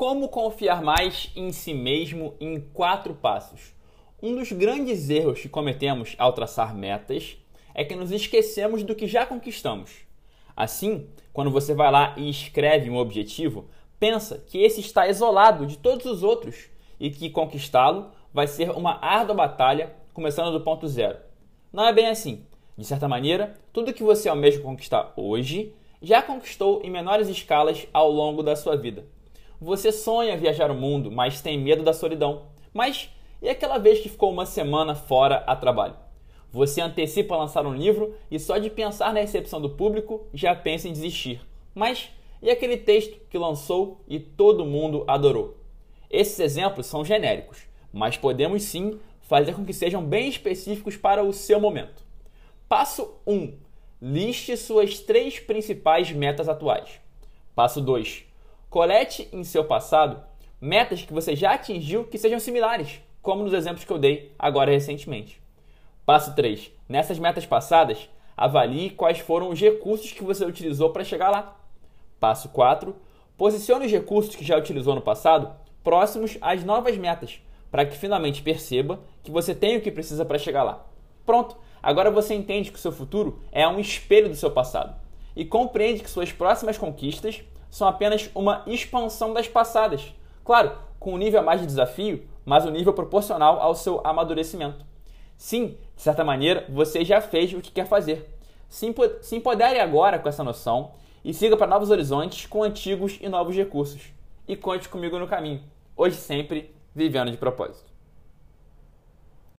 Como confiar mais em si mesmo em quatro passos? Um dos grandes erros que cometemos ao traçar metas é que nos esquecemos do que já conquistamos. Assim, quando você vai lá e escreve um objetivo, pensa que esse está isolado de todos os outros e que conquistá-lo vai ser uma árdua batalha, começando do ponto zero. Não é bem assim. De certa maneira, tudo que você almeja conquistar hoje já conquistou em menores escalas ao longo da sua vida. Você sonha viajar o mundo, mas tem medo da solidão. Mas e aquela vez que ficou uma semana fora a trabalho? Você antecipa lançar um livro e só de pensar na recepção do público já pensa em desistir. Mas e aquele texto que lançou e todo mundo adorou? Esses exemplos são genéricos, mas podemos sim fazer com que sejam bem específicos para o seu momento. Passo 1. Liste suas três principais metas atuais. Passo 2. Colete em seu passado metas que você já atingiu que sejam similares, como nos exemplos que eu dei agora recentemente. Passo 3. Nessas metas passadas, avalie quais foram os recursos que você utilizou para chegar lá. Passo 4. Posicione os recursos que já utilizou no passado próximos às novas metas, para que finalmente perceba que você tem o que precisa para chegar lá. Pronto, agora você entende que o seu futuro é um espelho do seu passado e compreende que suas próximas conquistas são apenas uma expansão das passadas. Claro, com um nível a mais de desafio, mas um nível proporcional ao seu amadurecimento. Sim, de certa maneira, você já fez o que quer fazer. Se empodere agora com essa noção e siga para novos horizontes com antigos e novos recursos. E conte comigo no caminho. Hoje sempre, vivendo de propósito.